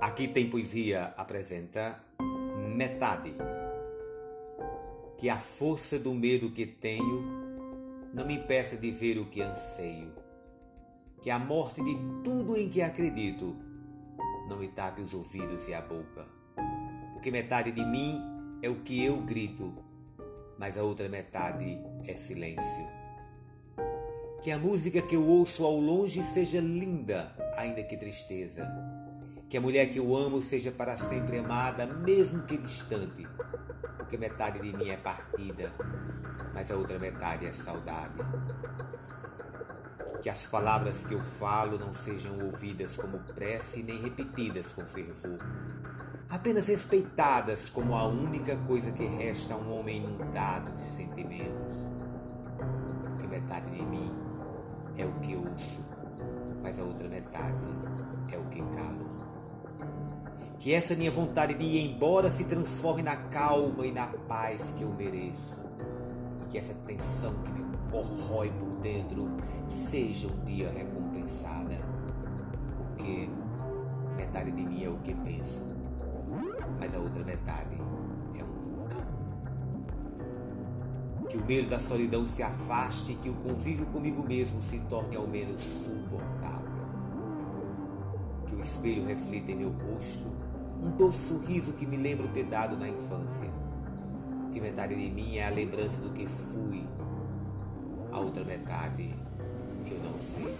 Aqui tem poesia apresenta metade. Que a força do medo que tenho não me impeça de ver o que anseio. Que a morte de tudo em que acredito não me tape os ouvidos e a boca. Porque metade de mim é o que eu grito, mas a outra metade é silêncio. Que a música que eu ouço ao longe seja linda, ainda que tristeza que a mulher que eu amo seja para sempre amada, mesmo que distante, porque metade de mim é partida, mas a outra metade é saudade. Que as palavras que eu falo não sejam ouvidas como prece nem repetidas com fervor, apenas respeitadas como a única coisa que resta a um homem inundado de sentimentos. Porque metade de mim é o que ouço, mas a outra metade é o que. Que essa minha vontade de ir embora se transforme na calma e na paz que eu mereço. E que essa tensão que me corrói por dentro seja um dia recompensada. Porque metade de mim é o que penso, mas a outra metade é um vulcão. Que o medo da solidão se afaste e que o convívio comigo mesmo se torne ao menos suportável. Que o espelho reflita em meu rosto um doce sorriso que me lembro ter dado na infância. Porque metade de mim é a lembrança do que fui, a outra metade eu não sei.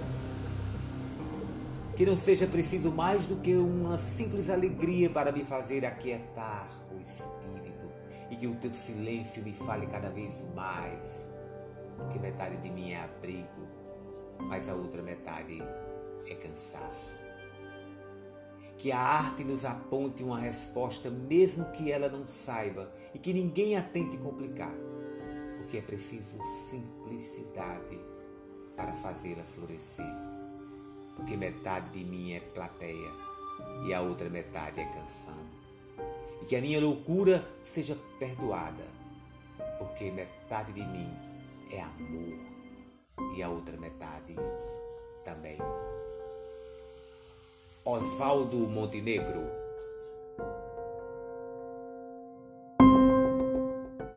Que não seja preciso mais do que uma simples alegria para me fazer aquietar o espírito e que o teu silêncio me fale cada vez mais. Porque metade de mim é abrigo, mas a outra metade é cansaço que a arte nos aponte uma resposta, mesmo que ela não saiba e que ninguém a tente complicar, porque é preciso simplicidade para fazê-la florescer. Porque metade de mim é plateia e a outra metade é canção. E que a minha loucura seja perdoada, porque metade de mim é amor e a outra metade Oswaldo Montenegro